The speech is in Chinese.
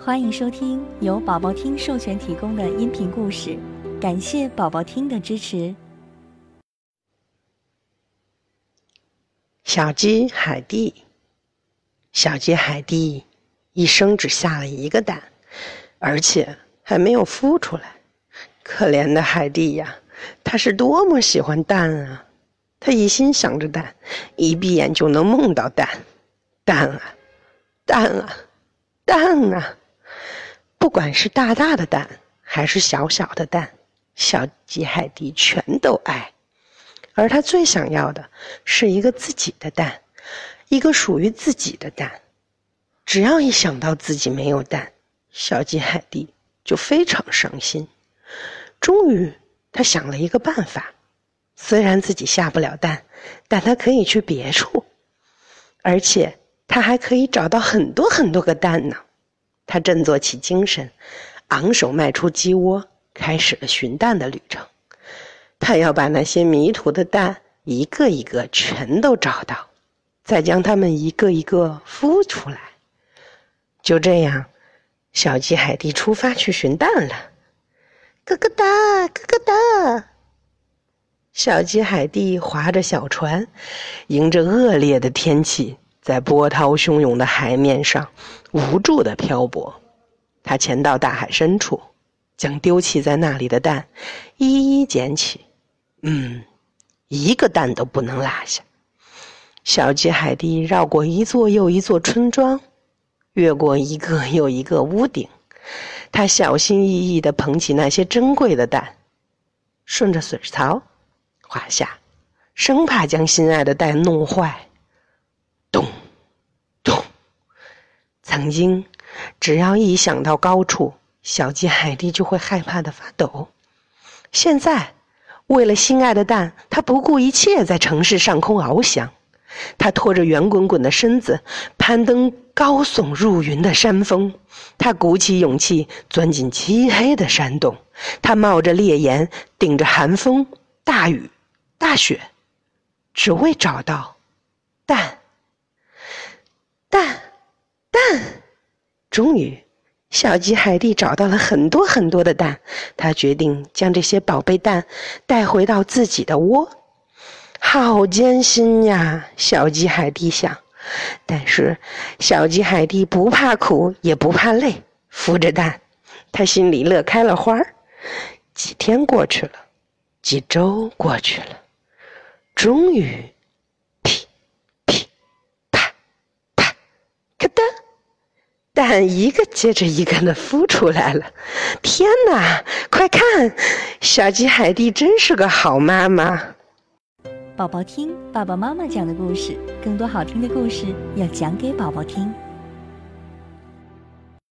欢迎收听由宝宝听授权提供的音频故事，感谢宝宝听的支持。小鸡海蒂，小鸡海蒂一生只下了一个蛋，而且还没有孵出来。可怜的海蒂呀，它是多么喜欢蛋啊！它一心想着蛋，一闭眼就能梦到蛋，蛋啊，蛋啊，蛋啊！不管是大大的蛋，还是小小的蛋，小鸡海蒂全都爱。而他最想要的是一个自己的蛋，一个属于自己的蛋。只要一想到自己没有蛋，小鸡海蒂就非常伤心。终于，他想了一个办法。虽然自己下不了蛋，但他可以去别处，而且他还可以找到很多很多个蛋呢。他振作起精神，昂首迈出鸡窝，开始了寻蛋的旅程。他要把那些迷途的蛋一个一个全都找到，再将它们一个一个孵出来。就这样，小鸡海蒂出发去寻蛋了。咯咯哒，咯咯哒。小鸡海蒂划着小船，迎着恶劣的天气，在波涛汹涌的海面上无助的漂泊。他潜到大海深处，将丢弃在那里的蛋一一捡起。嗯，一个蛋都不能落下。小鸡海蒂绕过一座又一座村庄，越过一个又一个屋顶，他小心翼翼地捧起那些珍贵的蛋，顺着水槽。滑下，生怕将心爱的蛋弄坏。曾经，只要一想到高处，小鸡海蒂就会害怕的发抖。现在，为了心爱的蛋，他不顾一切在城市上空翱翔。他拖着圆滚滚的身子，攀登高耸入云的山峰。他鼓起勇气钻进漆黑的山洞。他冒着烈焰，顶着寒风、大雨。大雪，只为找到蛋，蛋，蛋。终于，小鸡海蒂找到了很多很多的蛋。他决定将这些宝贝蛋带回到自己的窝。好艰辛呀，小鸡海蒂想。但是，小鸡海蒂不怕苦，也不怕累，孵着蛋，他心里乐开了花儿。几天过去了，几周过去了。终于，噼噼啪啪，咔哒，蛋一个接着一个的孵出来了。天哪，快看，小鸡海蒂真是个好妈妈。宝宝听爸爸妈妈讲的故事，更多好听的故事要讲给宝宝听。